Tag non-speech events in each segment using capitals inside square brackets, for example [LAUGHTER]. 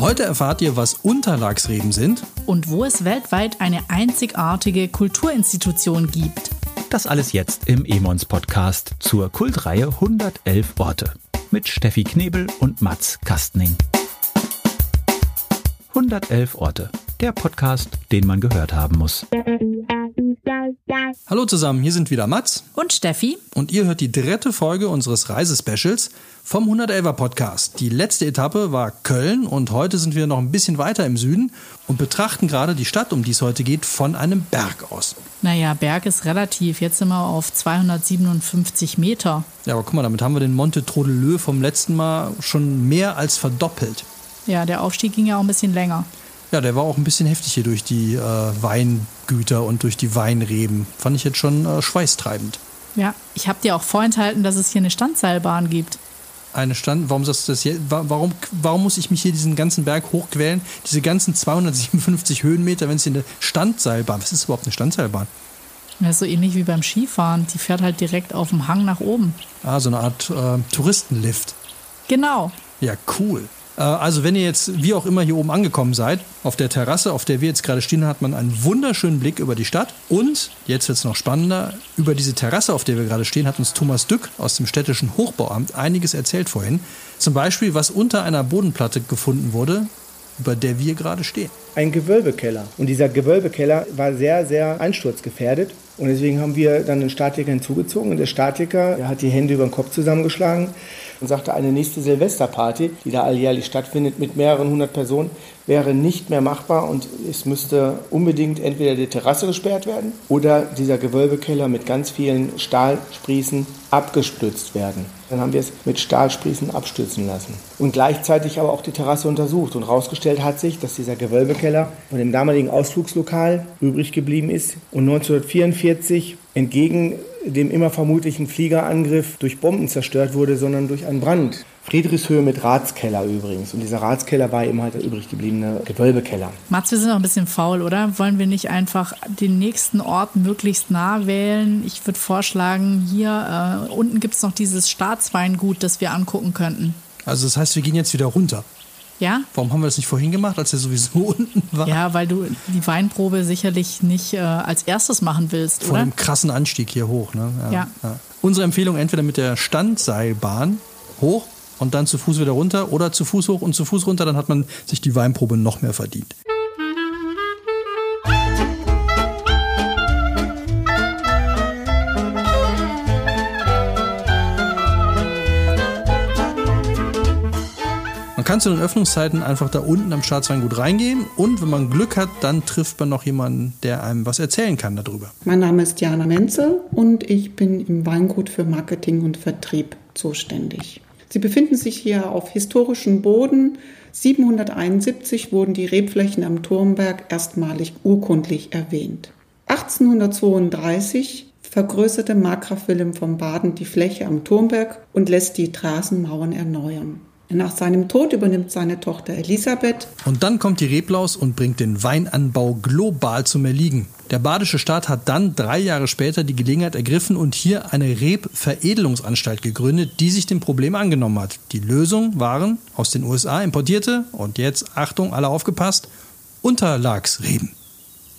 Heute erfahrt ihr, was Unterlagsreben sind und wo es weltweit eine einzigartige Kulturinstitution gibt. Das alles jetzt im Emons Podcast zur Kultreihe 111 Orte mit Steffi Knebel und Mats Kastning. 111 Orte, der Podcast, den man gehört haben muss. Hallo zusammen, hier sind wieder Mats und Steffi und ihr hört die dritte Folge unseres Reisespecials vom 111er Podcast. Die letzte Etappe war Köln und heute sind wir noch ein bisschen weiter im Süden und betrachten gerade die Stadt, um die es heute geht, von einem Berg aus. Naja, Berg ist relativ. Jetzt sind wir auf 257 Meter. Ja, aber guck mal, damit haben wir den Monte Trodelö vom letzten Mal schon mehr als verdoppelt. Ja, der Aufstieg ging ja auch ein bisschen länger. Ja, der war auch ein bisschen heftig hier durch die äh, Weingüter und durch die Weinreben. Fand ich jetzt schon äh, schweißtreibend. Ja, ich habe dir auch vorenthalten, dass es hier eine Standseilbahn gibt. Eine Stand, warum sagst du das hier? Warum, warum muss ich mich hier diesen ganzen Berg hochquälen? Diese ganzen 257 Höhenmeter, wenn es hier eine Standseilbahn, was ist überhaupt eine Standseilbahn? Ja, so ähnlich wie beim Skifahren. Die fährt halt direkt auf dem Hang nach oben. Ah, so eine Art äh, Touristenlift. Genau. Ja, cool. Äh, also wenn ihr jetzt wie auch immer hier oben angekommen seid, auf der Terrasse, auf der wir jetzt gerade stehen, hat man einen wunderschönen Blick über die Stadt. Und, jetzt wird es noch spannender, über diese Terrasse, auf der wir gerade stehen, hat uns Thomas Dück aus dem städtischen Hochbauamt einiges erzählt vorhin. Zum Beispiel, was unter einer Bodenplatte gefunden wurde, über der wir gerade stehen. Ein Gewölbekeller. Und dieser Gewölbekeller war sehr, sehr einsturzgefährdet. Und deswegen haben wir dann einen Statiker hinzugezogen. Und der Statiker der hat die Hände über den Kopf zusammengeschlagen und sagte, eine nächste Silvesterparty, die da alljährlich stattfindet mit mehreren hundert Personen, wäre nicht mehr machbar und es müsste unbedingt entweder die Terrasse gesperrt werden oder dieser Gewölbekeller mit ganz vielen Stahlsprießen abgestützt werden. Dann haben wir es mit Stahlsprießen abstützen lassen. Und gleichzeitig aber auch die Terrasse untersucht. Und herausgestellt hat sich, dass dieser Gewölbekeller von dem damaligen Ausflugslokal übrig geblieben ist und 1944 entgegen dem immer vermutlichen Fliegerangriff durch Bomben zerstört wurde, sondern durch einen Brand. Friedrichshöhe mit Ratskeller übrigens. Und dieser Ratskeller war eben halt der übrig gebliebene Gewölbekeller. Mats, wir sind noch ein bisschen faul, oder? Wollen wir nicht einfach den nächsten Ort möglichst nah wählen? Ich würde vorschlagen, hier äh, unten gibt es noch dieses Staatsweingut, das wir angucken könnten. Also das heißt, wir gehen jetzt wieder runter. Ja? Warum haben wir das nicht vorhin gemacht, als er sowieso [LAUGHS] unten war? Ja, weil du die Weinprobe sicherlich nicht äh, als erstes machen willst, Vor oder? dem krassen Anstieg hier hoch. Ne? Ja. Ja. ja. Unsere Empfehlung entweder mit der Standseilbahn hoch und dann zu Fuß wieder runter oder zu Fuß hoch und zu Fuß runter, dann hat man sich die Weinprobe noch mehr verdient. Kann zu den Öffnungszeiten einfach da unten am Staatsweingut reingehen und wenn man Glück hat, dann trifft man noch jemanden, der einem was erzählen kann darüber. Mein Name ist Jana Menzel und ich bin im Weingut für Marketing und Vertrieb zuständig. Sie befinden sich hier auf historischem Boden. 771 wurden die Rebflächen am Turmberg erstmalig urkundlich erwähnt. 1832 vergrößerte Markgraf Wilhelm von Baden die Fläche am Turmberg und lässt die Straßenmauern erneuern. Nach seinem Tod übernimmt seine Tochter Elisabeth. Und dann kommt die Reblaus und bringt den Weinanbau global zum Erliegen. Der badische Staat hat dann drei Jahre später die Gelegenheit ergriffen und hier eine Rebveredelungsanstalt gegründet, die sich dem Problem angenommen hat. Die Lösung waren aus den USA importierte und jetzt, Achtung, alle aufgepasst, Unterlagsreben.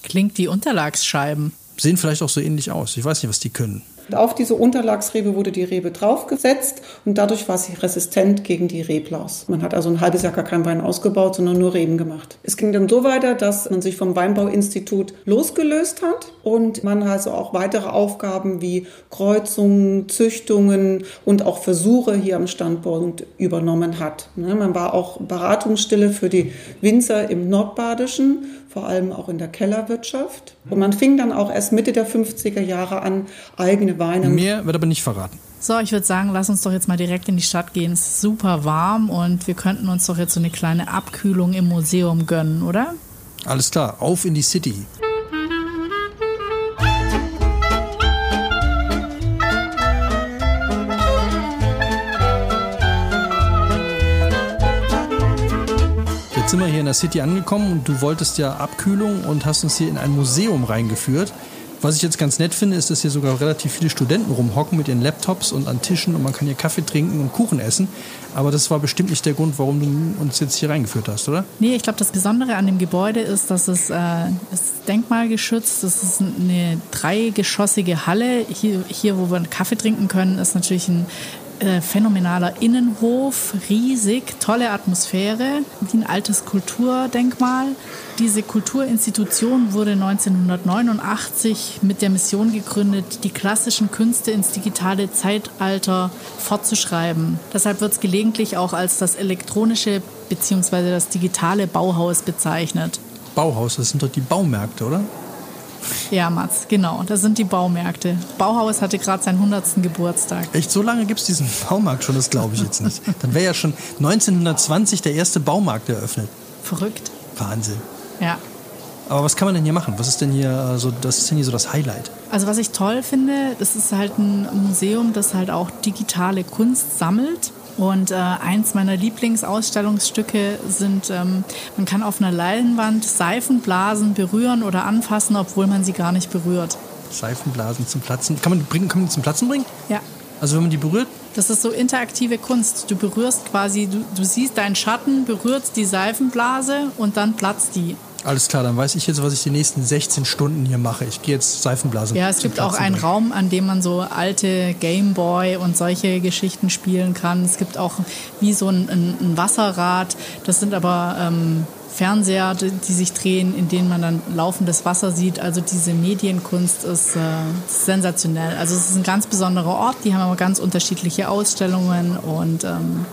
Klingt wie Unterlagsscheiben. Sehen vielleicht auch so ähnlich aus. Ich weiß nicht, was die können. Auf diese Unterlagsrebe wurde die Rebe draufgesetzt und dadurch war sie resistent gegen die Reblaus. Man hat also ein halbes Jahr gar keinen Wein ausgebaut, sondern nur Reben gemacht. Es ging dann so weiter, dass man sich vom Weinbauinstitut losgelöst hat und man also auch weitere Aufgaben wie Kreuzungen, Züchtungen und auch Versuche hier am Standpunkt übernommen hat. Ne, man war auch Beratungsstelle für die Winzer im Nordbadischen, vor allem auch in der Kellerwirtschaft. Und man fing dann auch erst Mitte der 50er Jahre an, eigene Weine. Mehr wird aber nicht verraten. So, ich würde sagen, lass uns doch jetzt mal direkt in die Stadt gehen. Es ist super warm und wir könnten uns doch jetzt so eine kleine Abkühlung im Museum gönnen, oder? Alles klar, auf in die City. Jetzt sind wir hier in der City angekommen und du wolltest ja Abkühlung und hast uns hier in ein Museum reingeführt. Was ich jetzt ganz nett finde, ist, dass hier sogar relativ viele Studenten rumhocken mit ihren Laptops und an Tischen und man kann hier Kaffee trinken und Kuchen essen. Aber das war bestimmt nicht der Grund, warum du uns jetzt hier reingeführt hast, oder? Nee, ich glaube, das Besondere an dem Gebäude ist, dass es äh, ist denkmalgeschützt. Das ist eine dreigeschossige Halle. Hier, hier, wo wir Kaffee trinken können, ist natürlich ein äh, phänomenaler Innenhof, riesig, tolle Atmosphäre, wie ein altes Kulturdenkmal. Diese Kulturinstitution wurde 1989 mit der Mission gegründet, die klassischen Künste ins digitale Zeitalter fortzuschreiben. Deshalb wird es gelegentlich auch als das elektronische bzw. das digitale Bauhaus bezeichnet. Bauhaus, das sind doch die Baumärkte, oder? Ja, Mats, genau. Das sind die Baumärkte. Bauhaus hatte gerade seinen 100. Geburtstag. Echt, so lange gibt es diesen Baumarkt schon? Das glaube ich jetzt nicht. Dann wäre ja schon 1920 der erste Baumarkt eröffnet. Verrückt. Wahnsinn. Ja. Aber was kann man denn hier machen? Was ist denn hier, also, das ist denn hier so das Highlight? Also was ich toll finde, das ist halt ein Museum, das halt auch digitale Kunst sammelt. Und äh, eins meiner Lieblingsausstellungsstücke sind, ähm, man kann auf einer Leinwand Seifenblasen berühren oder anfassen, obwohl man sie gar nicht berührt. Seifenblasen zum Platzen. Kann man, bringen, kann man die zum Platzen bringen? Ja. Also wenn man die berührt? Das ist so interaktive Kunst. Du berührst quasi, du, du siehst deinen Schatten, berührst die Seifenblase und dann platzt die. Alles klar, dann weiß ich jetzt, was ich die nächsten 16 Stunden hier mache. Ich gehe jetzt Seifenblasen. Ja, es gibt auch einen bringen. Raum, an dem man so alte Gameboy und solche Geschichten spielen kann. Es gibt auch wie so ein, ein Wasserrad. Das sind aber ähm, Fernseher, die, die, sich drehen, in denen man dann laufendes Wasser sieht. Also diese Medienkunst ist äh, sensationell. Also es ist ein ganz besonderer Ort. Die haben aber ganz unterschiedliche Ausstellungen und ähm,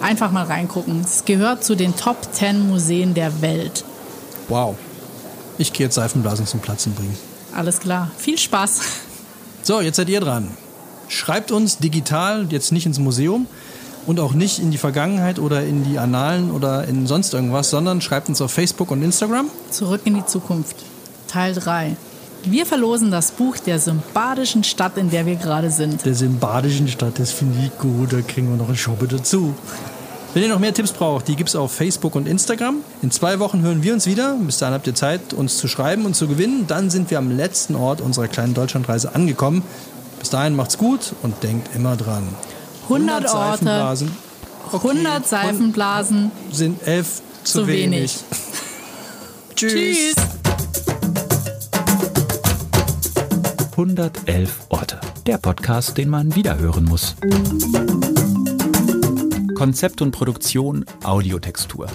einfach mal reingucken. Es gehört zu den Top 10 Museen der Welt. Wow. Ich gehe jetzt Seifenblasen zum Platzen bringen. Alles klar. Viel Spaß. So, jetzt seid ihr dran. Schreibt uns digital, jetzt nicht ins Museum und auch nicht in die Vergangenheit oder in die Annalen oder in sonst irgendwas, sondern schreibt uns auf Facebook und Instagram. Zurück in die Zukunft. Teil 3. Wir verlosen das Buch der sympathischen Stadt, in der wir gerade sind. Der sympathischen Stadt, das finde ich gut, da kriegen wir noch eine Schoppe dazu. Wenn ihr noch mehr Tipps braucht, die gibt es auf Facebook und Instagram. In zwei Wochen hören wir uns wieder. Bis dahin habt ihr Zeit, uns zu schreiben und zu gewinnen. Dann sind wir am letzten Ort unserer kleinen Deutschlandreise angekommen. Bis dahin macht's gut und denkt immer dran. 100, 100 Orte, Seifenblasen. Okay. 100 Seifenblasen sind elf zu, zu wenig. wenig. [LAUGHS] Tschüss. Tschüss. 111 Orte. Der Podcast, den man wiederhören muss. Konzept und Produktion Audiotextur.